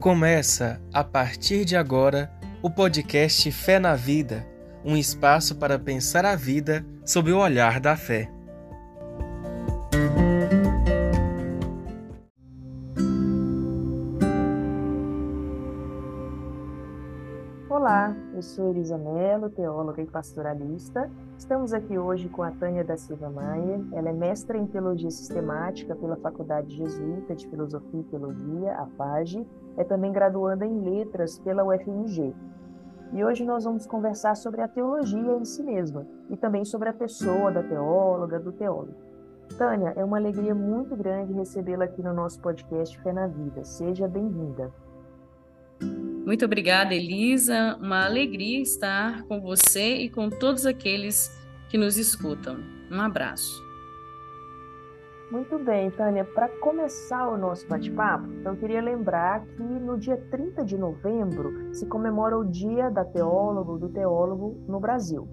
Começa, a partir de agora, o podcast Fé na Vida um espaço para pensar a vida sob o olhar da fé. Eu sou teóloga e pastoralista. Estamos aqui hoje com a Tânia da Silva Maia. Ela é mestra em Teologia Sistemática pela Faculdade Jesuíta de Filosofia e Teologia, a FAGE. É também graduanda em Letras pela UFMG. E hoje nós vamos conversar sobre a teologia em si mesma e também sobre a pessoa da teóloga, do teólogo. Tânia, é uma alegria muito grande recebê-la aqui no nosso podcast Fé na Vida. Seja bem-vinda. Muito obrigada, Elisa. Uma alegria estar com você e com todos aqueles que nos escutam. Um abraço. Muito bem, Tânia. Para começar o nosso bate-papo, eu queria lembrar que no dia 30 de novembro se comemora o Dia da Teóloga, do Teólogo no Brasil.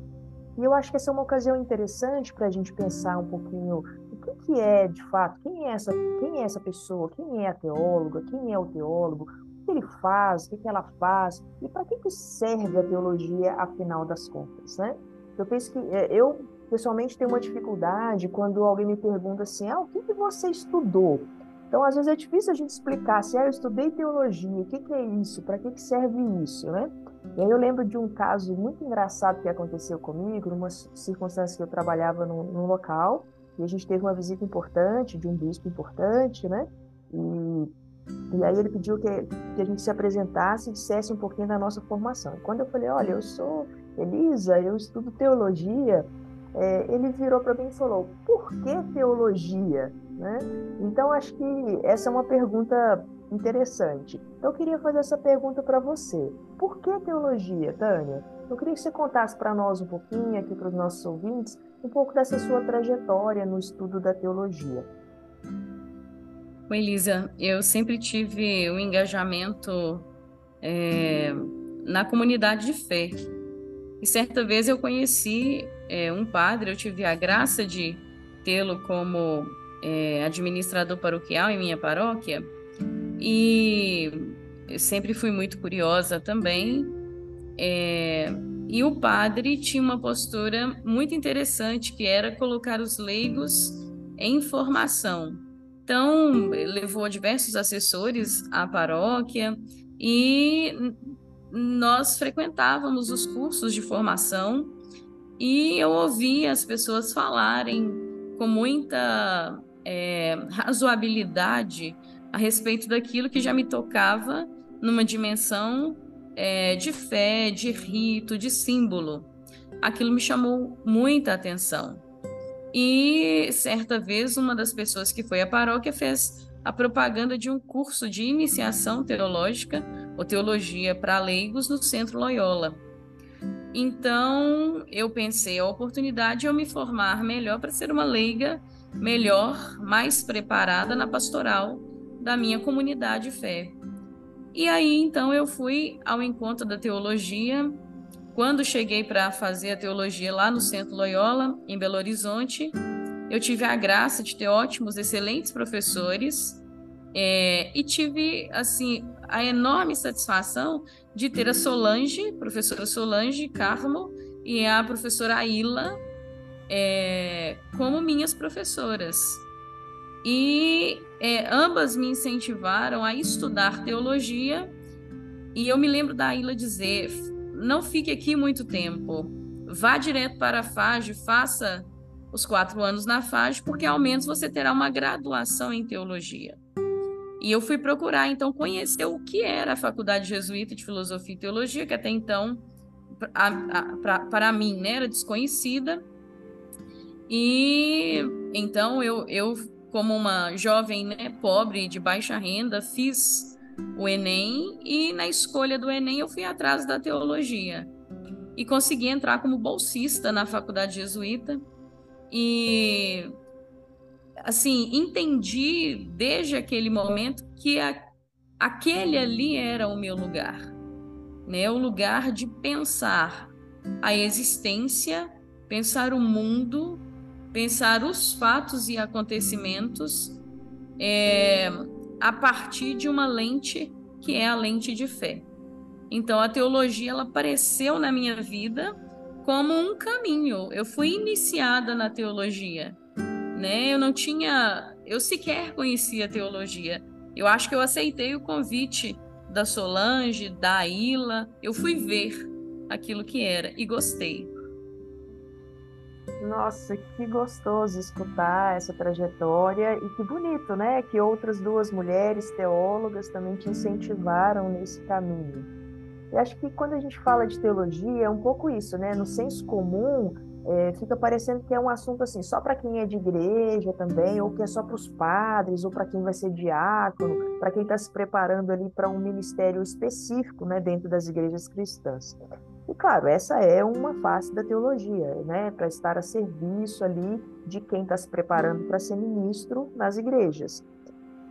E eu acho que essa é uma ocasião interessante para a gente pensar um pouquinho o que, é, de fato, quem é, essa, quem é essa pessoa, quem é a teóloga, quem é o teólogo, que ele faz, o que, que ela faz e para que, que serve a teologia, afinal das contas, né? Eu penso que é, eu pessoalmente tenho uma dificuldade quando alguém me pergunta assim, ah, o que, que você estudou? Então, às vezes é difícil a gente explicar se assim, ah, eu estudei teologia, o que, que é isso, para que, que serve isso, né? E aí eu lembro de um caso muito engraçado que aconteceu comigo, numa circunstância que eu trabalhava num, num local, e a gente teve uma visita importante, de um bispo importante, né? E, e aí ele pediu que, que a gente se apresentasse e dissesse um pouquinho da nossa formação. E quando eu falei, olha, eu sou Elisa, eu estudo teologia, é, ele virou para mim e falou: por que teologia? Né? Então, acho que essa é uma pergunta interessante. Então, eu queria fazer essa pergunta para você: por que teologia, Tânia? Eu queria que você contasse para nós um pouquinho, aqui para os nossos ouvintes, um pouco dessa sua trajetória no estudo da teologia. Oi, Elisa, eu sempre tive um engajamento é, na comunidade de fé. E certa vez eu conheci é, um padre, eu tive a graça de tê-lo como é, administrador paroquial em minha paróquia, e eu sempre fui muito curiosa também. É, e o padre tinha uma postura muito interessante, que era colocar os leigos em formação. Então, levou diversos assessores à paróquia e nós frequentávamos os cursos de formação e eu ouvia as pessoas falarem com muita é, razoabilidade a respeito daquilo que já me tocava numa dimensão é, de fé, de rito, de símbolo. Aquilo me chamou muita atenção. E certa vez, uma das pessoas que foi à paróquia fez a propaganda de um curso de iniciação teológica ou teologia para leigos no Centro Loyola. Então, eu pensei, a oportunidade de eu me formar melhor para ser uma leiga melhor, mais preparada na pastoral da minha comunidade fé. E aí, então, eu fui ao encontro da teologia. Quando cheguei para fazer a teologia lá no Centro Loyola, em Belo Horizonte, eu tive a graça de ter ótimos, excelentes professores é, e tive, assim, a enorme satisfação de ter a Solange, professora Solange Carmo, e a professora Aila é, como minhas professoras. E é, ambas me incentivaram a estudar teologia, e eu me lembro da Aila dizer: não fique aqui muito tempo, vá direto para a FAGE, faça os quatro anos na FAGE, porque ao menos você terá uma graduação em teologia. E eu fui procurar, então, conhecer o que era a Faculdade Jesuíta de Filosofia e Teologia, que até então, para mim, né, era desconhecida. E então eu, eu, como uma jovem né, pobre, de baixa renda, fiz o Enem e na escolha do Enem eu fui atrás da teologia. E consegui entrar como bolsista na Faculdade Jesuíta. E assim, entendi desde aquele momento que a, aquele ali era o meu lugar, né? O lugar de pensar a existência, pensar o mundo, pensar os fatos e acontecimentos é, a partir de uma lente que é a lente de fé. Então a teologia ela apareceu na minha vida como um caminho. Eu fui iniciada na teologia, né? Eu não tinha, eu sequer conhecia a teologia. Eu acho que eu aceitei o convite da Solange, da Ila. Eu fui ver aquilo que era e gostei. Nossa, que gostoso escutar essa trajetória e que bonito, né? Que outras duas mulheres teólogas também te incentivaram nesse caminho. Eu acho que quando a gente fala de teologia é um pouco isso, né? No senso comum é, fica parecendo que é um assunto assim só para quem é de igreja também, ou que é só para os padres, ou para quem vai ser diácono, para quem está se preparando ali para um ministério específico, né? Dentro das igrejas cristãs. E claro, essa é uma face da teologia, né, para estar a serviço ali de quem está se preparando para ser ministro nas igrejas.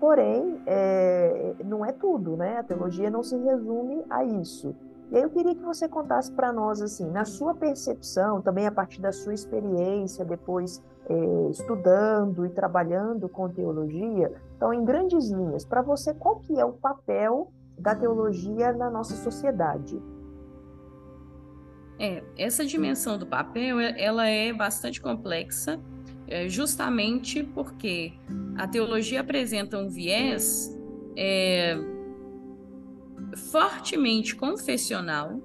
Porém, é, não é tudo, né? A teologia não se resume a isso. E aí eu queria que você contasse para nós, assim, na sua percepção, também a partir da sua experiência, depois é, estudando e trabalhando com teologia, então, em grandes linhas, para você, qual que é o papel da teologia na nossa sociedade? É, essa dimensão do papel, ela é bastante complexa, é, justamente porque a teologia apresenta um viés é, fortemente confessional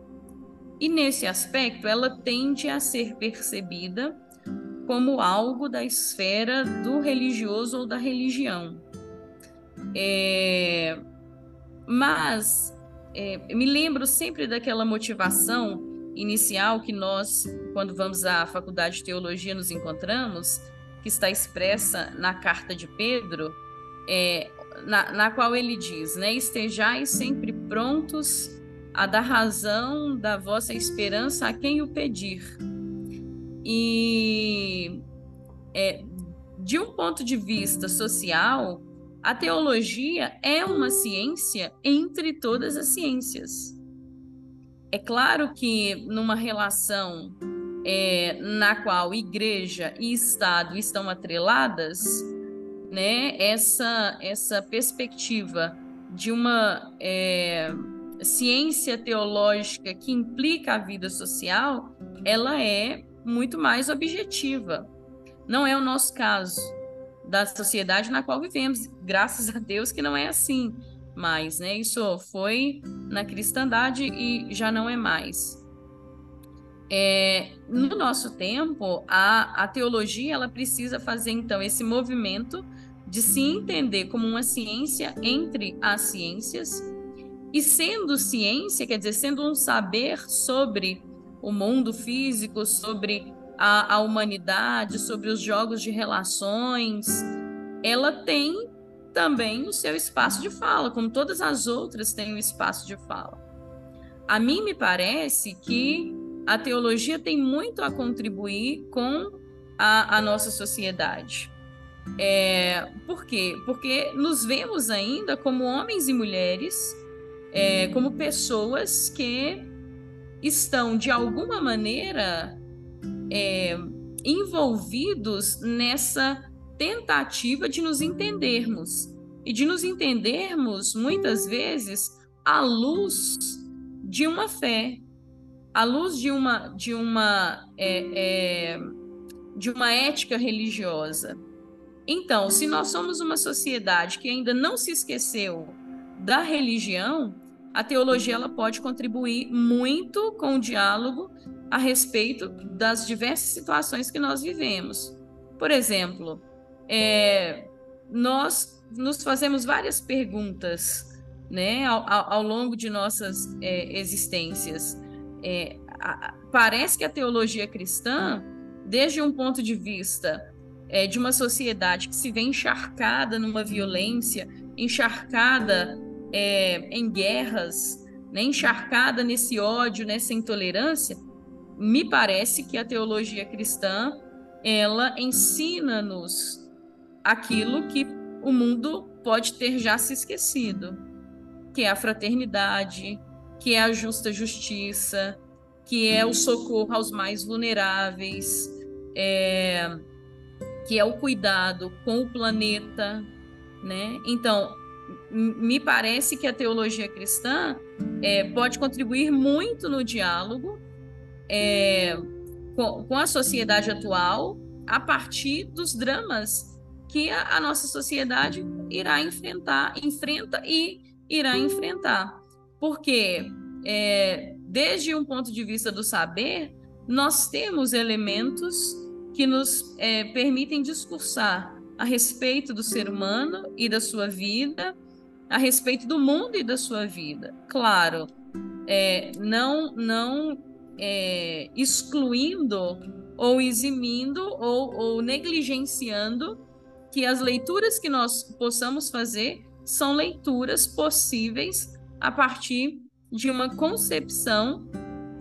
e nesse aspecto ela tende a ser percebida como algo da esfera do religioso ou da religião. É, mas é, me lembro sempre daquela motivação inicial que nós, quando vamos à faculdade de teologia, nos encontramos, que está expressa na carta de Pedro, é, na, na qual ele diz, né, estejais sempre prontos a dar razão da vossa esperança a quem o pedir. E é, de um ponto de vista social, a teologia é uma ciência entre todas as ciências. É claro que numa relação é, na qual igreja e Estado estão atreladas, né, essa, essa perspectiva de uma é, ciência teológica que implica a vida social, ela é muito mais objetiva. Não é o nosso caso da sociedade na qual vivemos, graças a Deus que não é assim mais, né? Isso foi na cristandade e já não é mais. É, no nosso tempo, a, a teologia ela precisa fazer então esse movimento de se entender como uma ciência entre as ciências e sendo ciência, quer dizer, sendo um saber sobre o mundo físico, sobre a, a humanidade, sobre os jogos de relações, ela tem também o seu espaço de fala, como todas as outras têm um espaço de fala. A mim me parece que a teologia tem muito a contribuir com a, a nossa sociedade. É, por quê? Porque nos vemos ainda como homens e mulheres, é, como pessoas que estão, de alguma maneira, é, envolvidos nessa tentativa de nos entendermos e de nos entendermos muitas vezes à luz de uma fé, à luz de uma de uma é, é, de uma ética religiosa. Então, se nós somos uma sociedade que ainda não se esqueceu da religião, a teologia ela pode contribuir muito com o diálogo a respeito das diversas situações que nós vivemos. Por exemplo, é, nós nos fazemos várias perguntas né, ao, ao longo de nossas é, existências. É, a, parece que a teologia cristã, desde um ponto de vista é, de uma sociedade que se vê encharcada numa violência, encharcada é, em guerras, né, encharcada nesse ódio, nessa intolerância, me parece que a teologia cristã ela ensina-nos aquilo que o mundo pode ter já se esquecido, que é a fraternidade, que é a justa justiça, que é o socorro aos mais vulneráveis, é, que é o cuidado com o planeta, né? Então, me parece que a teologia cristã é, pode contribuir muito no diálogo é, com, com, a sociedade atual a partir dos dramas que a, a nossa sociedade irá enfrentar, enfrenta e irá enfrentar. Porque, é, desde um ponto de vista do saber, nós temos elementos que nos é, permitem discursar a respeito do ser humano e da sua vida, a respeito do mundo e da sua vida. Claro, é, não, não é, excluindo ou eximindo ou, ou negligenciando que as leituras que nós possamos fazer são leituras possíveis a partir de uma concepção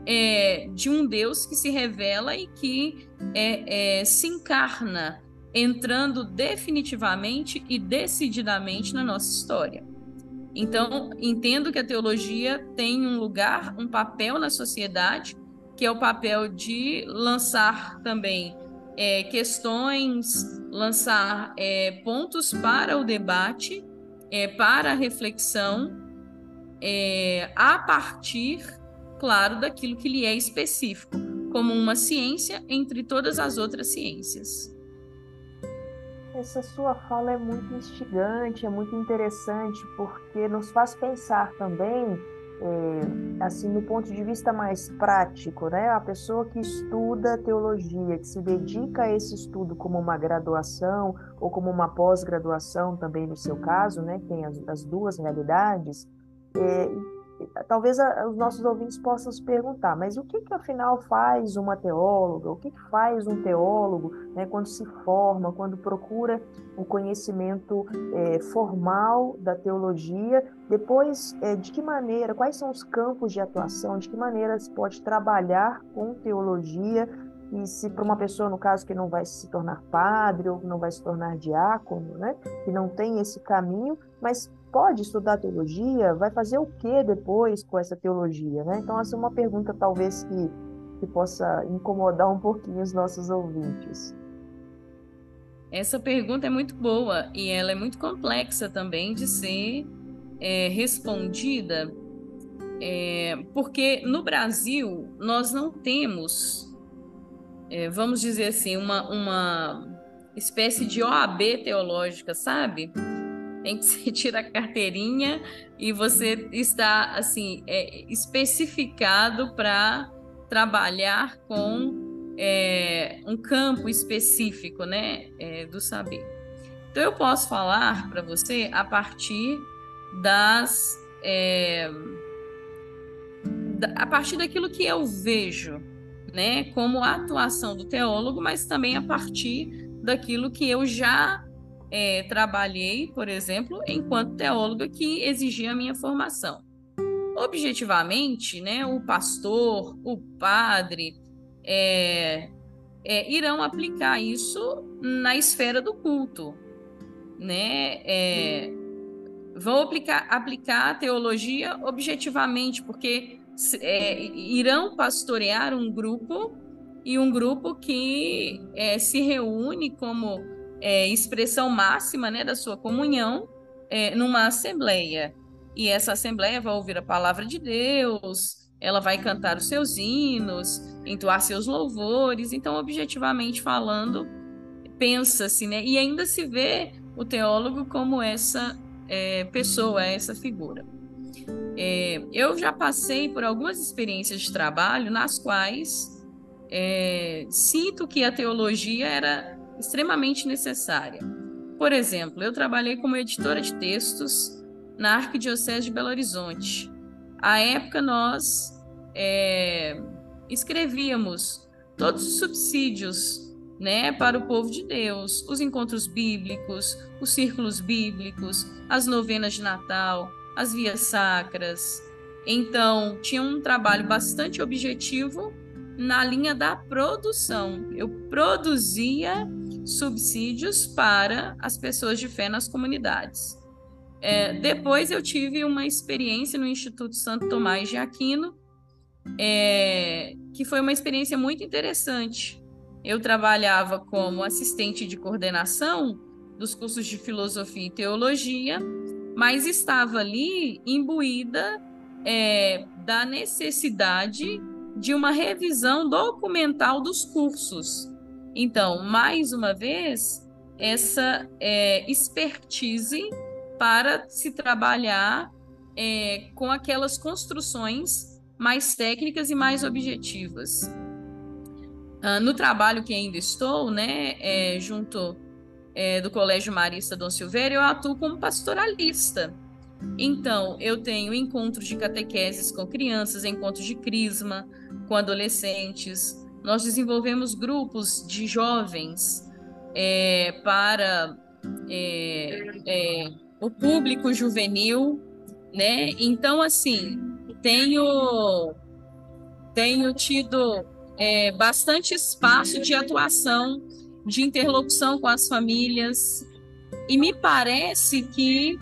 é, de um Deus que se revela e que é, é, se encarna, entrando definitivamente e decididamente na nossa história. Então, entendo que a teologia tem um lugar, um papel na sociedade, que é o papel de lançar também é, questões, lançar é, pontos para o debate, é, para a reflexão, é, a partir claro, daquilo que lhe é específico, como uma ciência entre todas as outras ciências. Essa sua fala é muito instigante, é muito interessante, porque nos faz pensar também, é, assim, no ponto de vista mais prático, né? A pessoa que estuda teologia, que se dedica a esse estudo como uma graduação ou como uma pós-graduação também no seu caso, né? Tem as, as duas realidades. É, talvez a, os nossos ouvintes possam se perguntar, mas o que, que afinal faz uma teóloga? O que, que faz um teólogo né, quando se forma, quando procura o conhecimento é, formal da teologia? Depois, é, de que maneira, quais são os campos de atuação? De que maneira se pode trabalhar com teologia? E se para uma pessoa, no caso, que não vai se tornar padre ou que não vai se tornar diácono, né, que não tem esse caminho, mas pode estudar teologia? Vai fazer o que depois com essa teologia? Né? Então, essa é uma pergunta talvez que, que possa incomodar um pouquinho os nossos ouvintes. Essa pergunta é muito boa e ela é muito complexa também de ser é, respondida, é, porque no Brasil nós não temos, é, vamos dizer assim, uma, uma espécie de OAB teológica, sabe? Em que você tira a carteirinha e você está assim é, especificado para trabalhar com é, um campo específico, né, é, do saber. Então eu posso falar para você a partir das é, da, a partir daquilo que eu vejo, né, como a atuação do teólogo, mas também a partir daquilo que eu já é, trabalhei, por exemplo, enquanto teóloga que exigia a minha formação. Objetivamente, né, o pastor, o padre, é, é, irão aplicar isso na esfera do culto, né? É, vão aplicar, aplicar a teologia objetivamente, porque é, irão pastorear um grupo e um grupo que é, se reúne como é, expressão máxima né, da sua comunhão é, numa assembleia. E essa assembleia vai ouvir a palavra de Deus, ela vai cantar os seus hinos, entoar seus louvores. Então, objetivamente falando, pensa-se, né? E ainda se vê o teólogo como essa é, pessoa, essa figura. É, eu já passei por algumas experiências de trabalho nas quais é, sinto que a teologia era extremamente necessária. Por exemplo, eu trabalhei como editora de textos na Arquidiocese de Belo Horizonte. À época, nós é, escrevíamos todos os subsídios né, para o povo de Deus, os encontros bíblicos, os círculos bíblicos, as novenas de Natal, as vias sacras. Então, tinha um trabalho bastante objetivo na linha da produção. Eu produzia subsídios para as pessoas de fé nas comunidades. É, depois eu tive uma experiência no Instituto Santo Tomás de Aquino, é, que foi uma experiência muito interessante. Eu trabalhava como assistente de coordenação dos cursos de filosofia e teologia mas estava ali imbuída é, da necessidade de uma revisão documental dos cursos. Então, mais uma vez, essa é, expertise para se trabalhar é, com aquelas construções mais técnicas e mais objetivas. Uh, no trabalho que ainda estou, né, é, junto é, do Colégio Marista Dom Silveira, eu atuo como pastoralista. Então, eu tenho encontros de catequeses com crianças, encontros de crisma com adolescentes. Nós desenvolvemos grupos de jovens é, para é, é, o público juvenil, né? Então, assim, tenho, tenho tido é, bastante espaço de atuação, de interlocução com as famílias, e me parece que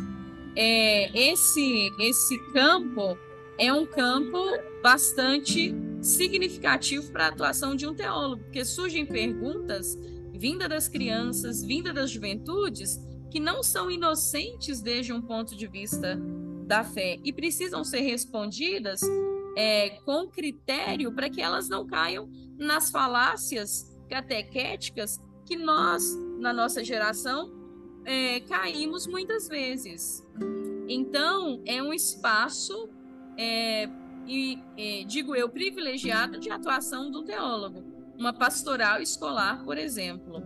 é, esse, esse campo é um campo bastante significativo para a atuação de um teólogo, porque surgem perguntas vinda das crianças, vinda das juventudes, que não são inocentes desde um ponto de vista da fé e precisam ser respondidas é, com critério para que elas não caiam nas falácias catequéticas que nós, na nossa geração, é, caímos muitas vezes. Então, é um espaço, é, e, é, digo eu, privilegiado de atuação do teólogo, uma pastoral escolar, por exemplo.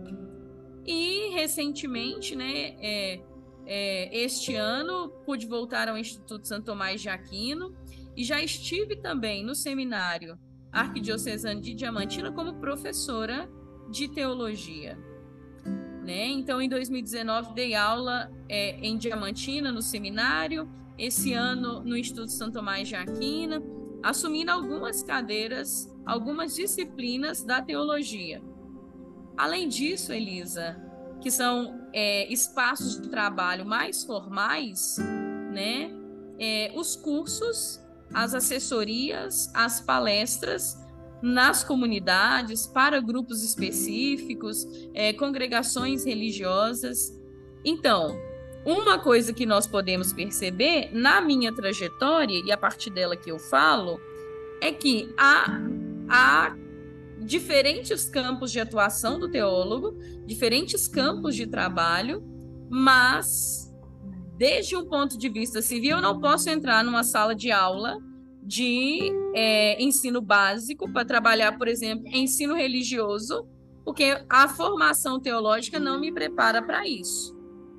E recentemente, né, é, é, este ano, pude voltar ao Instituto Santo Tomás de Aquino e já estive também no seminário arquidiocesano de Diamantina como professora de teologia. Né? Então, em 2019, dei aula é, em Diamantina, no seminário, esse ano no Instituto Santo Tomás de Aquino, assumindo algumas cadeiras, algumas disciplinas da teologia. Além disso, Elisa, que são é, espaços de trabalho mais formais, né? É, os cursos, as assessorias, as palestras nas comunidades, para grupos específicos, é, congregações religiosas. Então, uma coisa que nós podemos perceber na minha trajetória, e a partir dela que eu falo, é que há, há diferentes campos de atuação do teólogo, diferentes campos de trabalho, mas desde um ponto de vista civil, eu não posso entrar numa sala de aula de é, ensino básico para trabalhar, por exemplo, ensino religioso, porque a formação teológica não me prepara para isso.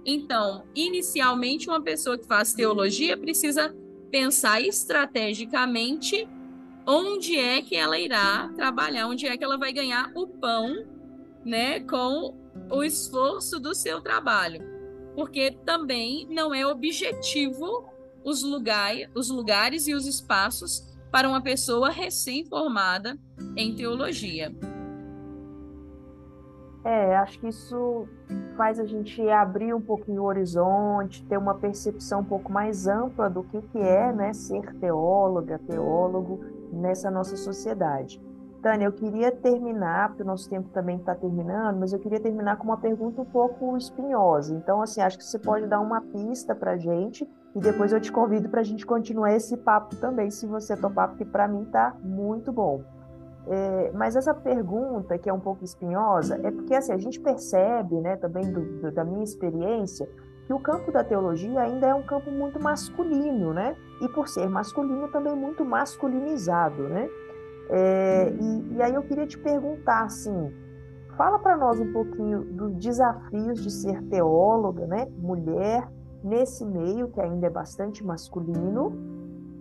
Então, inicialmente, uma pessoa que faz teologia precisa pensar estrategicamente onde é que ela irá trabalhar, onde é que ela vai ganhar o pão, né, com o esforço do seu trabalho. Porque também não é objetivo os, lugar, os lugares e os espaços para uma pessoa recém-formada em teologia. É, acho que isso faz a gente abrir um pouquinho o horizonte, ter uma percepção um pouco mais ampla do que, que é né, ser teóloga, teólogo, nessa nossa sociedade. Tânia, eu queria terminar, porque o nosso tempo também está terminando, mas eu queria terminar com uma pergunta um pouco espinhosa. Então, assim, acho que você pode dar uma pista para a gente e depois eu te convido para a gente continuar esse papo também, se você topar, porque para mim está muito bom. É, mas essa pergunta, que é um pouco espinhosa, é porque assim, a gente percebe, né, também do, do, da minha experiência, que o campo da teologia ainda é um campo muito masculino, né? E por ser masculino, também muito masculinizado, né? É, e, e, aí eu queria te perguntar, assim, fala para nós um pouquinho dos desafios de ser teóloga, né? Mulher, nesse meio que ainda é bastante masculino,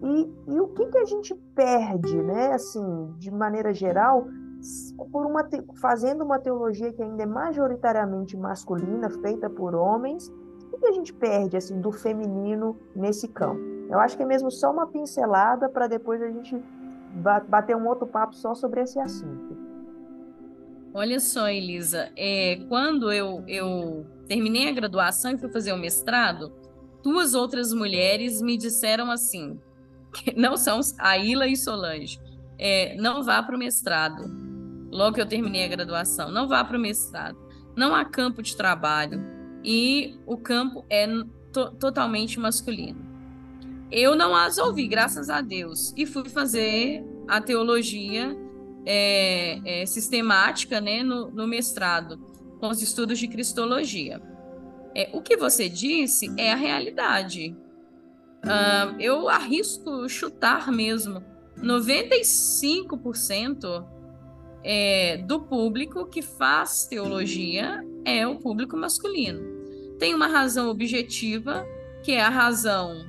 e, e o que, que a gente perde, né? Assim, de maneira geral, por uma fazendo uma teologia que ainda é majoritariamente masculina, feita por homens, o que a gente perde assim do feminino nesse campo? Eu acho que é mesmo só uma pincelada para depois a gente bater um outro papo só sobre esse assunto. Olha só, Elisa, é, quando eu, eu terminei a graduação e fui fazer o mestrado, duas outras mulheres me disseram assim, não são a Ila e Solange, é, não vá para o mestrado. Logo que eu terminei a graduação, não vá para o mestrado. Não há campo de trabalho, e o campo é to totalmente masculino. Eu não as ouvi, graças a Deus, e fui fazer a teologia é, é, sistemática né, no, no, mestrado, com os estudos de cristologia. É, o que você disse é a realidade. Uh, eu arrisco chutar mesmo. 95% é, do público que faz teologia é o público masculino. Tem uma razão objetiva, que é a razão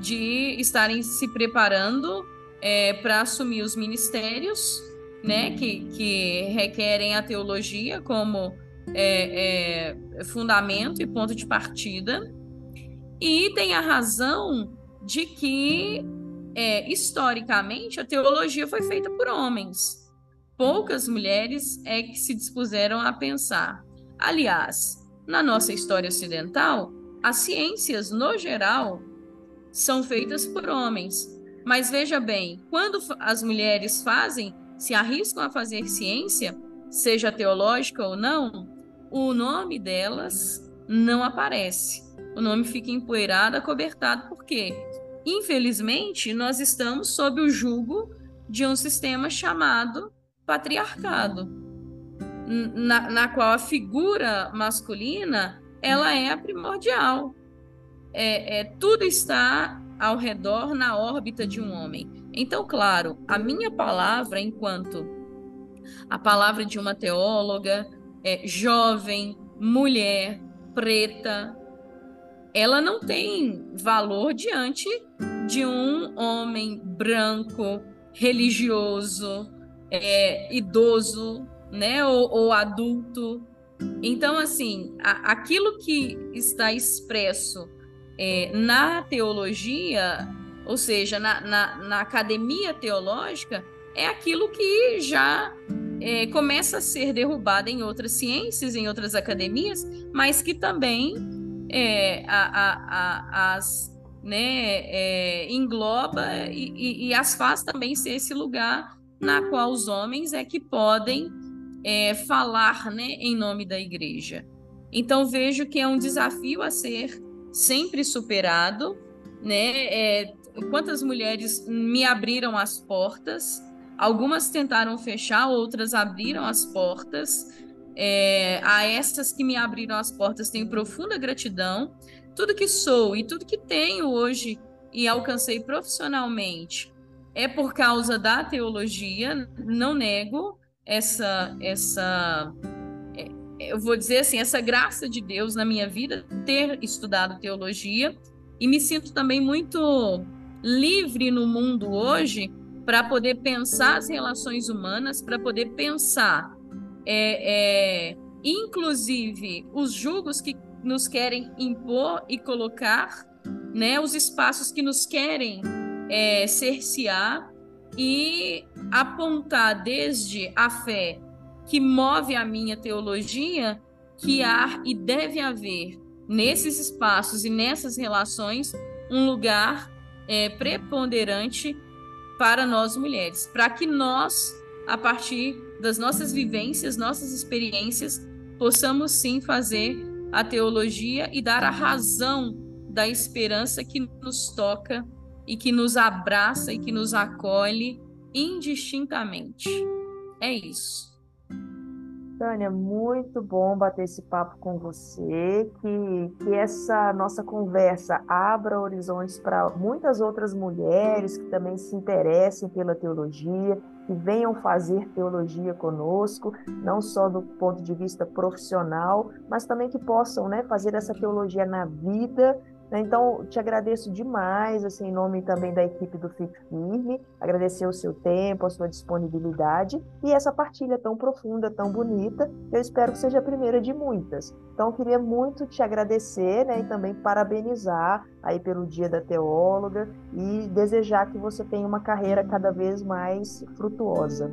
de estarem se preparando é, para assumir os ministérios, né, que, que requerem a teologia como é, é, fundamento e ponto de partida, e tem a razão de que é, historicamente a teologia foi feita por homens. Poucas mulheres é que se dispuseram a pensar. Aliás, na nossa história ocidental, as ciências, no geral, são feitas por homens. Mas veja bem, quando as mulheres fazem, se arriscam a fazer ciência, seja teológica ou não, o nome delas não aparece. O nome fica empoeirado, acobertado, por quê? Infelizmente, nós estamos sob o jugo de um sistema chamado patriarcado, na, na qual a figura masculina ela é a primordial. É, é, tudo está ao redor na órbita de um homem. Então, claro, a minha palavra, enquanto a palavra de uma teóloga, é, jovem, mulher, preta, ela não tem valor diante de um homem branco, religioso, é, idoso, né, ou, ou, adulto. Então, assim, a, aquilo que está expresso é, na teologia, ou seja, na, na, na, academia teológica, é aquilo que já é, começa a ser derrubado em outras ciências, em outras academias, mas que também é, a, a, as né, é, engloba e, e, e, as faz também ser esse lugar na qual os homens é que podem é, falar né, em nome da igreja. Então vejo que é um desafio a ser sempre superado, né? É, quantas mulheres me abriram as portas? Algumas tentaram fechar, outras abriram as portas. É, a essas que me abriram as portas tenho profunda gratidão. Tudo que sou e tudo que tenho hoje e alcancei profissionalmente é por causa da teologia. Não nego essa essa eu vou dizer assim, essa graça de Deus na minha vida, ter estudado teologia, e me sinto também muito livre no mundo hoje para poder pensar as relações humanas, para poder pensar, é, é, inclusive, os julgos que nos querem impor e colocar, né, os espaços que nos querem é, cercear e apontar desde a fé que move a minha teologia que há e deve haver nesses espaços e nessas relações um lugar é, preponderante para nós mulheres, para que nós, a partir das nossas vivências, nossas experiências, possamos sim fazer a teologia e dar a razão da esperança que nos toca e que nos abraça e que nos acolhe indistintamente. É isso. Tânia, muito bom bater esse papo com você, que, que essa nossa conversa abra horizontes para muitas outras mulheres que também se interessem pela teologia, que venham fazer teologia conosco, não só do ponto de vista profissional, mas também que possam né, fazer essa teologia na vida? Então, te agradeço demais, assim, em nome também da equipe do Fique Firme, agradecer o seu tempo, a sua disponibilidade e essa partilha tão profunda, tão bonita, eu espero que seja a primeira de muitas. Então, eu queria muito te agradecer, né, e também parabenizar aí pelo Dia da Teóloga e desejar que você tenha uma carreira cada vez mais frutuosa.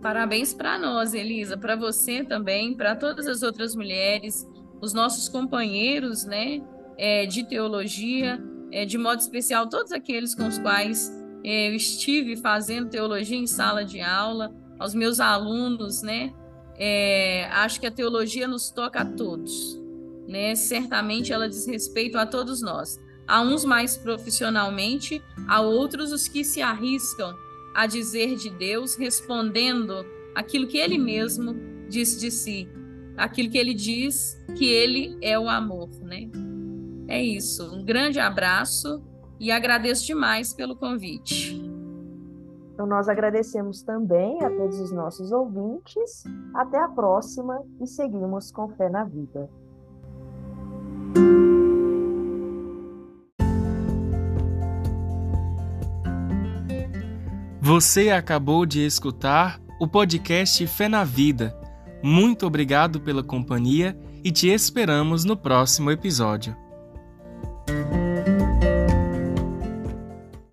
Parabéns para nós, Elisa, para você também, para todas as outras mulheres, os nossos companheiros, né, é, de teologia, é, de modo especial todos aqueles com os quais é, eu estive fazendo teologia em sala de aula, aos meus alunos, né? É, acho que a teologia nos toca a todos. né? Certamente ela diz respeito a todos nós. A uns mais profissionalmente, a outros os que se arriscam a dizer de Deus, respondendo aquilo que ele mesmo diz de si, aquilo que ele diz que ele é o amor, né? É isso. Um grande abraço e agradeço demais pelo convite. Então, nós agradecemos também a todos os nossos ouvintes. Até a próxima e seguimos com fé na vida. Você acabou de escutar o podcast Fé na Vida. Muito obrigado pela companhia e te esperamos no próximo episódio.